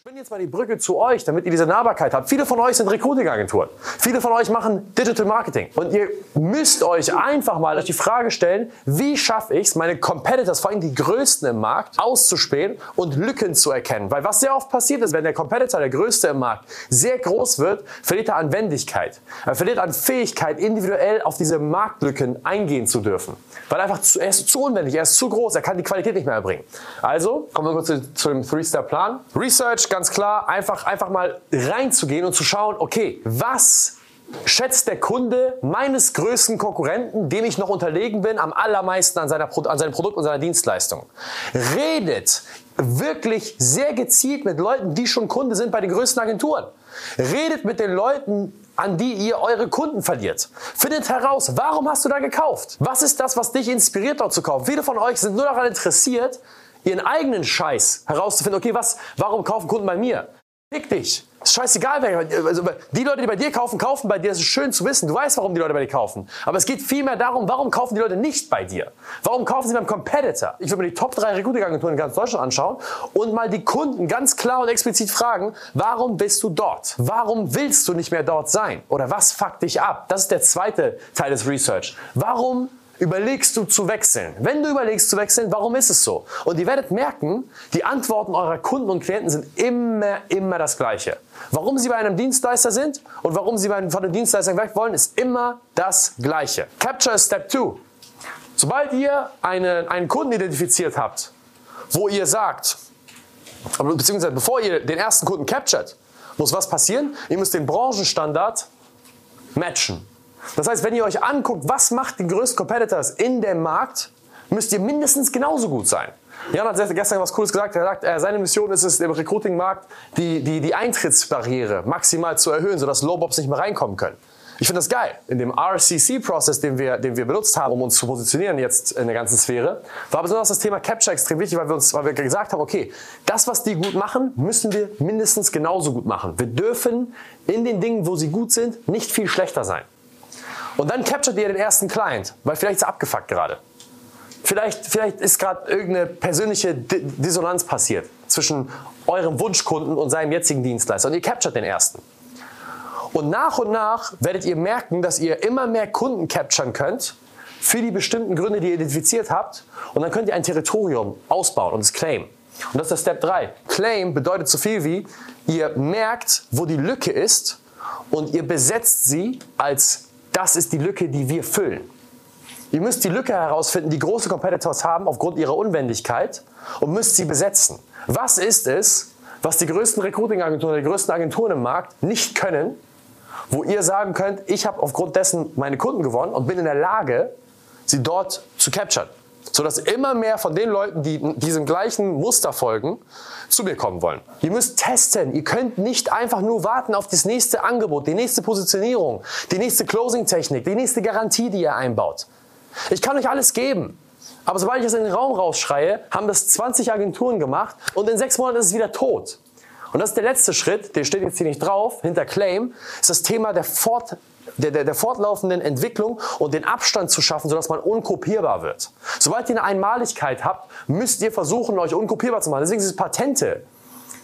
spinne jetzt mal die Brücke zu euch, damit ihr diese Nahbarkeit habt. Viele von euch sind Recruiting-Agenturen. Viele von euch machen Digital Marketing. Und ihr müsst euch einfach mal die Frage stellen, wie schaffe ich es, meine Competitors, vor allem die Größten im Markt, auszuspähen und Lücken zu erkennen. Weil was sehr oft passiert ist, wenn der Competitor, der Größte im Markt, sehr groß wird, verliert er an Wendigkeit. Er verliert an Fähigkeit, individuell auf diese Marktlücken eingehen zu dürfen. Weil einfach zu, er ist zu unwendig, er ist zu groß, er kann die Qualität nicht mehr erbringen. Also, kommen wir kurz zu, zu dem Three-Step-Plan. Research, ganz klar, einfach, einfach mal reinzugehen und zu schauen, okay, was schätzt der Kunde meines größten Konkurrenten, dem ich noch unterlegen bin, am allermeisten an, seiner, an seinem Produkt und seiner Dienstleistung. Redet wirklich sehr gezielt mit Leuten, die schon Kunde sind bei den größten Agenturen. Redet mit den Leuten, an die ihr eure Kunden verliert. Findet heraus, warum hast du da gekauft? Was ist das, was dich inspiriert, dort zu kaufen? Viele von euch sind nur daran interessiert, ihren eigenen Scheiß herauszufinden, okay, was, warum kaufen Kunden bei mir? Fick dich. Ist scheißegal, wer, also die Leute, die bei dir kaufen, kaufen bei dir. Das ist schön zu wissen. Du weißt, warum die Leute bei dir kaufen. Aber es geht vielmehr darum, warum kaufen die Leute nicht bei dir? Warum kaufen sie beim Competitor? Ich würde mir die Top 3 Recruiting-Agenturen in ganz Deutschland anschauen und mal die Kunden ganz klar und explizit fragen, warum bist du dort? Warum willst du nicht mehr dort sein? Oder was fuckt dich ab? Das ist der zweite Teil des Research. Warum überlegst du zu wechseln? Wenn du überlegst zu wechseln, warum ist es so? Und ihr werdet merken, die Antworten eurer Kunden und Klienten sind immer, immer das Gleiche. Warum sie bei einem Dienstleister sind und warum sie von dem Dienstleister weg wollen, ist immer das Gleiche. Capture is Step 2. Sobald ihr eine, einen Kunden identifiziert habt, wo ihr sagt, beziehungsweise bevor ihr den ersten Kunden captured, muss was passieren? Ihr müsst den Branchenstandard matchen. Das heißt, wenn ihr euch anguckt, was macht die größten Competitors in dem Markt, müsst ihr mindestens genauso gut sein. Jan hat gestern was Cooles gesagt. Er sagt, äh, seine Mission ist es, im Recruiting-Markt die, die, die Eintrittsbarriere maximal zu erhöhen, sodass Lowbobs nicht mehr reinkommen können. Ich finde das geil. In dem RCC-Prozess, den wir, den wir benutzt haben, um uns zu positionieren jetzt in der ganzen Sphäre, war besonders das Thema Capture extrem wichtig, weil wir, uns, weil wir gesagt haben, okay, das, was die gut machen, müssen wir mindestens genauso gut machen. Wir dürfen in den Dingen, wo sie gut sind, nicht viel schlechter sein. Und dann capturet ihr den ersten Client, weil vielleicht ist er abgefuckt gerade. Vielleicht, vielleicht ist gerade irgendeine persönliche Dissonanz passiert zwischen eurem Wunschkunden und seinem jetzigen Dienstleister. Und ihr capturet den ersten. Und nach und nach werdet ihr merken, dass ihr immer mehr Kunden capturen könnt für die bestimmten Gründe, die ihr identifiziert habt. Und dann könnt ihr ein Territorium ausbauen und es claimen. Und das ist der Step 3. Claim bedeutet so viel wie, ihr merkt, wo die Lücke ist und ihr besetzt sie als das ist die Lücke, die wir füllen. Ihr müsst die Lücke herausfinden, die große Competitors haben aufgrund ihrer Unwendigkeit und müsst sie besetzen. Was ist es, was die größten Recruiting-Agenturen, die größten Agenturen im Markt nicht können, wo ihr sagen könnt, ich habe aufgrund dessen meine Kunden gewonnen und bin in der Lage, sie dort zu capturen sodass immer mehr von den Leuten, die diesem gleichen Muster folgen, zu mir kommen wollen. Ihr müsst testen. Ihr könnt nicht einfach nur warten auf das nächste Angebot, die nächste Positionierung, die nächste Closing-Technik, die nächste Garantie, die ihr einbaut. Ich kann euch alles geben. Aber sobald ich das in den Raum rausschreie, haben das 20 Agenturen gemacht und in sechs Monaten ist es wieder tot. Und das ist der letzte Schritt, der steht jetzt hier nicht drauf, hinter Claim, ist das Thema der Fort der, der, der fortlaufenden Entwicklung und den Abstand zu schaffen, sodass man unkopierbar wird. Sobald ihr eine Einmaligkeit habt, müsst ihr versuchen, euch unkopierbar zu machen. Deswegen sind Patente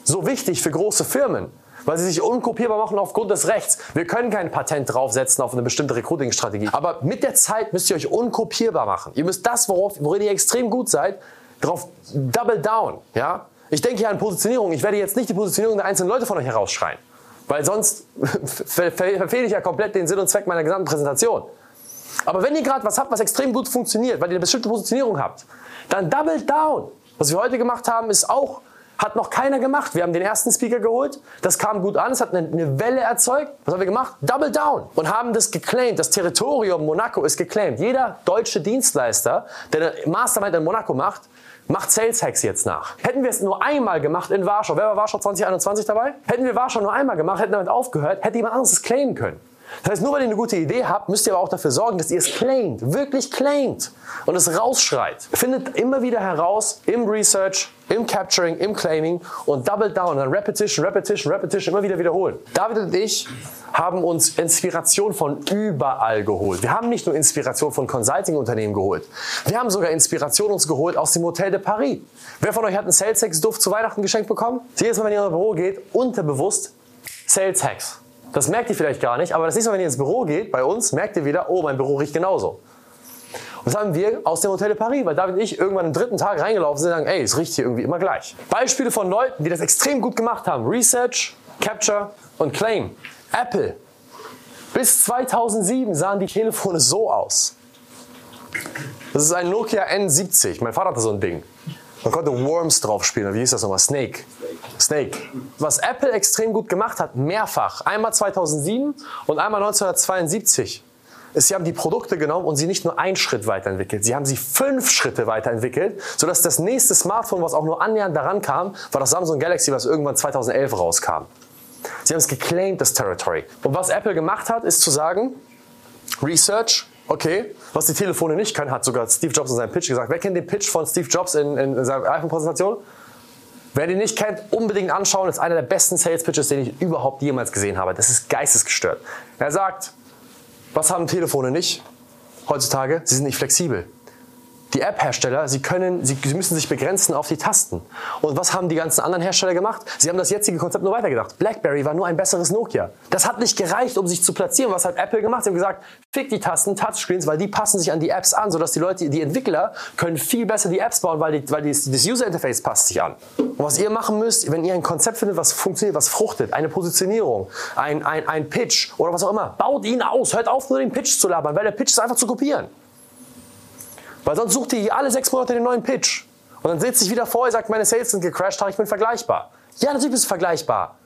so wichtig für große Firmen weil sie sich unkopierbar machen aufgrund des Rechts. Wir können kein Patent draufsetzen auf eine bestimmte Recruiting-Strategie. Aber mit der Zeit müsst ihr euch unkopierbar machen. Ihr müsst das, worauf, worin ihr extrem gut seid, darauf double down. Ja? Ich denke hier an Positionierung. Ich werde jetzt nicht die Positionierung der einzelnen Leute von euch herausschreien. Weil sonst verfehle ich ja komplett den Sinn und Zweck meiner gesamten Präsentation. Aber wenn ihr gerade was habt, was extrem gut funktioniert, weil ihr eine bestimmte Positionierung habt, dann double down. Was wir heute gemacht haben, ist auch, hat noch keiner gemacht. Wir haben den ersten Speaker geholt, das kam gut an, es hat eine, eine Welle erzeugt. Was haben wir gemacht? Double down. Und haben das geclaimed. Das Territorium Monaco ist geclaimed. Jeder deutsche Dienstleister, der eine Mastermind in Monaco macht, macht Sales Hacks jetzt nach. Hätten wir es nur einmal gemacht in Warschau, wer war Warschau 2021 dabei? Hätten wir Warschau nur einmal gemacht, hätten damit aufgehört, hätte jemand anderes es claimen können. Das heißt, nur weil ihr eine gute Idee habt, müsst ihr aber auch dafür sorgen, dass ihr es claimt, wirklich claimt und es rausschreit. Findet immer wieder heraus im Research, im Capturing, im Claiming und double down, dann Repetition, Repetition, Repetition, immer wieder wiederholen. David und ich haben uns Inspiration von überall geholt. Wir haben nicht nur Inspiration von Consulting-Unternehmen geholt. Wir haben sogar Inspiration uns geholt aus dem Hotel de Paris. Wer von euch hat einen Sales Hacks Duft zu Weihnachten geschenkt bekommen? Jedes Mal, wenn ihr in euer Büro geht, unterbewusst Sales Hacks. Das merkt ihr vielleicht gar nicht, aber das nächste Mal, wenn ihr ins Büro geht, bei uns, merkt ihr wieder, oh, mein Büro riecht genauso. Das haben wir aus dem Hotel de Paris, weil David und ich irgendwann am dritten Tag reingelaufen sind und sagen, ey, es riecht hier irgendwie immer gleich. Beispiele von Leuten, die das extrem gut gemacht haben. Research, Capture und Claim. Apple. Bis 2007 sahen die Telefone so aus. Das ist ein Nokia N70. Mein Vater hatte so ein Ding. Man konnte Worms drauf spielen. Wie hieß das nochmal? Snake. Snake. Was Apple extrem gut gemacht hat, mehrfach, einmal 2007 und einmal 1972, ist, sie haben die Produkte genommen und sie nicht nur einen Schritt weiterentwickelt, sie haben sie fünf Schritte weiterentwickelt, sodass das nächste Smartphone, was auch nur annähernd daran kam, war das Samsung Galaxy, was irgendwann 2011 rauskam. Sie haben es geclaimed, das Territory. Und was Apple gemacht hat, ist zu sagen, Research, okay, was die Telefone nicht können, hat sogar Steve Jobs in seinem Pitch gesagt. Wer kennt den Pitch von Steve Jobs in, in seiner iPhone-Präsentation? Wer den nicht kennt, unbedingt anschauen. Das ist einer der besten Sales Pitches, den ich überhaupt jemals gesehen habe. Das ist geistesgestört. Er sagt, was haben Telefone nicht heutzutage? Sie sind nicht flexibel die App-Hersteller, sie können, sie, sie müssen sich begrenzen auf die Tasten. Und was haben die ganzen anderen Hersteller gemacht? Sie haben das jetzige Konzept nur weitergedacht. BlackBerry war nur ein besseres Nokia. Das hat nicht gereicht, um sich zu platzieren. Was hat Apple gemacht? Sie haben gesagt, fick die Tasten, Touchscreens, weil die passen sich an die Apps an, sodass die Leute, die Entwickler können viel besser die Apps bauen, weil, die, weil die, das User Interface passt sich an. Und was ihr machen müsst, wenn ihr ein Konzept findet, was funktioniert, was fruchtet, eine Positionierung, ein, ein, ein Pitch oder was auch immer, baut ihn aus. Hört auf, nur den Pitch zu labern, weil der Pitch ist einfach zu kopieren. Weil sonst sucht ihr alle sechs Monate den neuen Pitch. Und dann sitzt sich wieder vor, ihr sagt, meine Sales sind gecrashed, ich bin vergleichbar. Ja, natürlich bist du vergleichbar.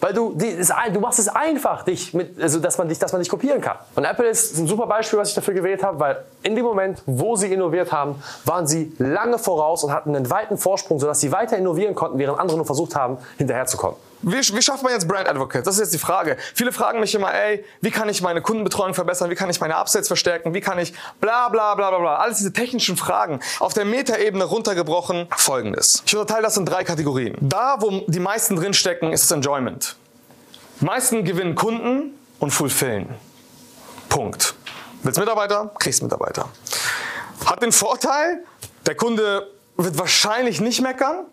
Weil du, die, ist, du machst es einfach, dich mit, also dass, man dich, dass man dich kopieren kann. Und Apple ist ein super Beispiel, was ich dafür gewählt habe, weil in dem Moment, wo sie innoviert haben, waren sie lange voraus und hatten einen weiten Vorsprung, sodass sie weiter innovieren konnten, während andere nur versucht haben, hinterherzukommen. Wie, wie schafft man jetzt Brand Advocate? Das ist jetzt die Frage. Viele fragen mich immer, ey, wie kann ich meine Kundenbetreuung verbessern? Wie kann ich meine Upsets verstärken? Wie kann ich bla bla bla bla bla. Alles diese technischen Fragen. Auf der Metaebene runtergebrochen folgendes. Ich unterteile das in drei Kategorien. Da, wo die meisten drinstecken, ist das Enjoyment. Meisten gewinnen Kunden und fulfillen. Punkt. Willst Mitarbeiter? Kriegst Mitarbeiter. Hat den Vorteil, der Kunde wird wahrscheinlich nicht meckern.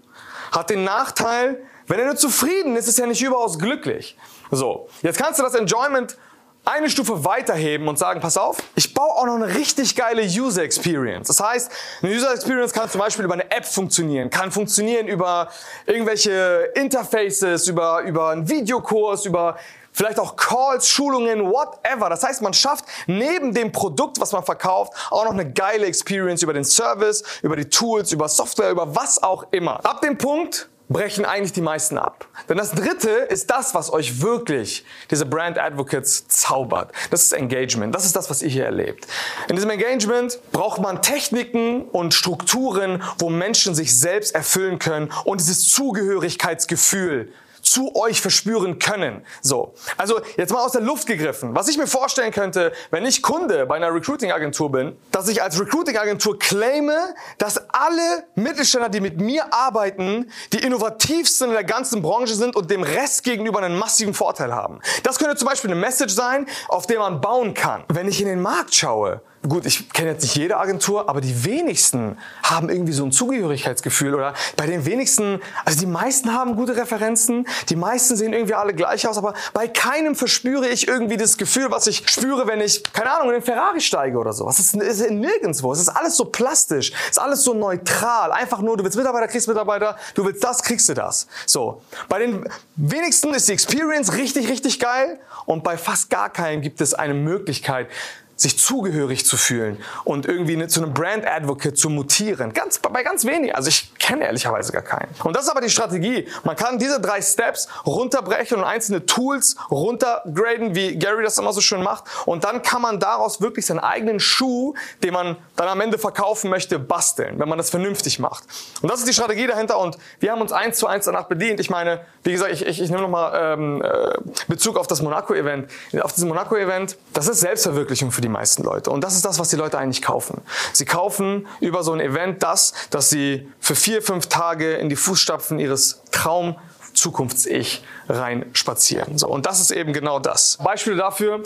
Hat den Nachteil, wenn er nur zufrieden ist, ist er nicht überaus glücklich. So, jetzt kannst du das Enjoyment eine Stufe weiterheben und sagen, pass auf, ich baue auch noch eine richtig geile User Experience. Das heißt, eine User Experience kann zum Beispiel über eine App funktionieren, kann funktionieren über irgendwelche Interfaces, über, über einen Videokurs, über vielleicht auch Calls, Schulungen, whatever. Das heißt, man schafft neben dem Produkt, was man verkauft, auch noch eine geile Experience über den Service, über die Tools, über Software, über was auch immer. Ab dem Punkt, brechen eigentlich die meisten ab. Denn das dritte ist das, was euch wirklich diese Brand Advocates zaubert. Das ist Engagement. Das ist das, was ihr hier erlebt. In diesem Engagement braucht man Techniken und Strukturen, wo Menschen sich selbst erfüllen können und dieses Zugehörigkeitsgefühl zu euch verspüren können. So. Also jetzt mal aus der Luft gegriffen. Was ich mir vorstellen könnte, wenn ich Kunde bei einer Recruiting-Agentur bin, dass ich als Recruiting-Agentur claime, dass alle Mittelständler, die mit mir arbeiten, die innovativsten in der ganzen Branche sind und dem Rest gegenüber einen massiven Vorteil haben. Das könnte zum Beispiel eine Message sein, auf der man bauen kann. Wenn ich in den Markt schaue, gut, ich kenne jetzt nicht jede Agentur, aber die wenigsten haben irgendwie so ein Zugehörigkeitsgefühl oder bei den wenigsten, also die meisten haben gute Referenzen, die meisten sehen irgendwie alle gleich aus, aber bei keinem verspüre ich irgendwie das Gefühl, was ich spüre, wenn ich, keine Ahnung, in den Ferrari steige oder so. Es ist, ist nirgendwo. Es ist alles so plastisch, es ist alles so neutral. Einfach nur, du willst Mitarbeiter, kriegst Mitarbeiter, du willst das, kriegst du das. So. Bei den wenigsten ist die Experience richtig, richtig geil und bei fast gar keinem gibt es eine Möglichkeit, sich zugehörig zu fühlen und irgendwie zu einem Brand Advocate zu mutieren. Ganz, bei ganz wenigen. Also ich kenne ehrlicherweise gar keinen. Und das ist aber die Strategie. Man kann diese drei Steps runterbrechen und einzelne Tools runtergraden, wie Gary das immer so schön macht. Und dann kann man daraus wirklich seinen eigenen Schuh, den man dann am Ende verkaufen möchte, basteln, wenn man das vernünftig macht. Und das ist die Strategie dahinter. Und wir haben uns eins zu eins danach bedient. Ich meine, wie gesagt, ich, ich, ich nehme nochmal ähm, äh, Bezug auf das Monaco-Event. Auf diesem Monaco-Event, das ist Selbstverwirklichung für die meisten Leute. Und das ist das, was die Leute eigentlich kaufen. Sie kaufen über so ein Event das, dass sie für vier, fünf Tage in die Fußstapfen ihres Traum Zukunfts-Ich rein spazieren. So, und das ist eben genau das. Beispiele dafür,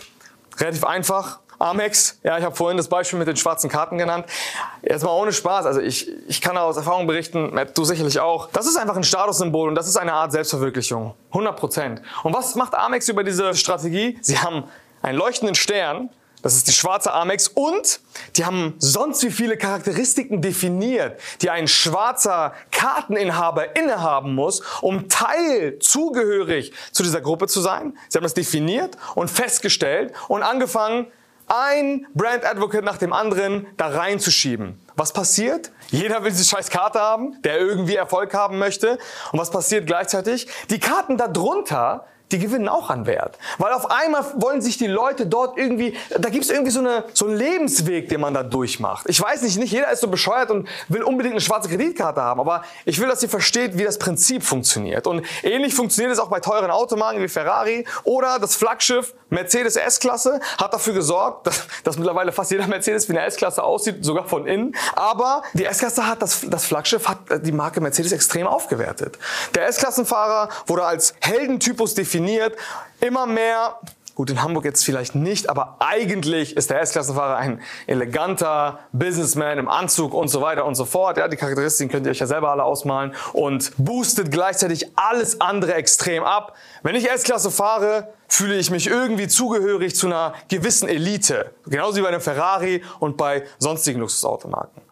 relativ einfach. Amex, ja, ich habe vorhin das Beispiel mit den schwarzen Karten genannt. Jetzt mal ohne Spaß, also ich, ich kann aus Erfahrung berichten, Matt, du sicherlich auch. Das ist einfach ein Statussymbol und das ist eine Art Selbstverwirklichung. 100 Prozent. Und was macht Amex über diese Strategie? Sie haben einen leuchtenden Stern, das ist die schwarze Amex und die haben sonst wie viele Charakteristiken definiert, die ein schwarzer Karteninhaber innehaben muss, um Teil, zugehörig zu dieser Gruppe zu sein. Sie haben das definiert und festgestellt und angefangen, ein Brand Advocate nach dem anderen da reinzuschieben. Was passiert? Jeder will diese scheiß Karte haben, der irgendwie Erfolg haben möchte. Und was passiert gleichzeitig? Die Karten darunter die gewinnen auch an Wert. Weil auf einmal wollen sich die Leute dort irgendwie, da gibt es irgendwie so, eine, so einen Lebensweg, den man da durchmacht. Ich weiß nicht, nicht jeder ist so bescheuert und will unbedingt eine schwarze Kreditkarte haben, aber ich will, dass ihr versteht, wie das Prinzip funktioniert. Und ähnlich funktioniert es auch bei teuren Automarken wie Ferrari oder das Flaggschiff Mercedes S-Klasse hat dafür gesorgt, dass, dass mittlerweile fast jeder Mercedes wie eine S-Klasse aussieht, sogar von innen. Aber die S-Klasse hat, das, das Flaggschiff hat die Marke Mercedes extrem aufgewertet. Der S-Klassenfahrer wurde als Heldentypus definiert. Immer mehr Gut, in Hamburg jetzt vielleicht nicht, aber eigentlich ist der S-Klassenfahrer ein eleganter Businessman im Anzug und so weiter und so fort. Ja, die Charakteristiken könnt ihr euch ja selber alle ausmalen und boostet gleichzeitig alles andere extrem ab. Wenn ich S-Klasse fahre, fühle ich mich irgendwie zugehörig zu einer gewissen Elite. Genauso wie bei einem Ferrari und bei sonstigen Luxusautomarken.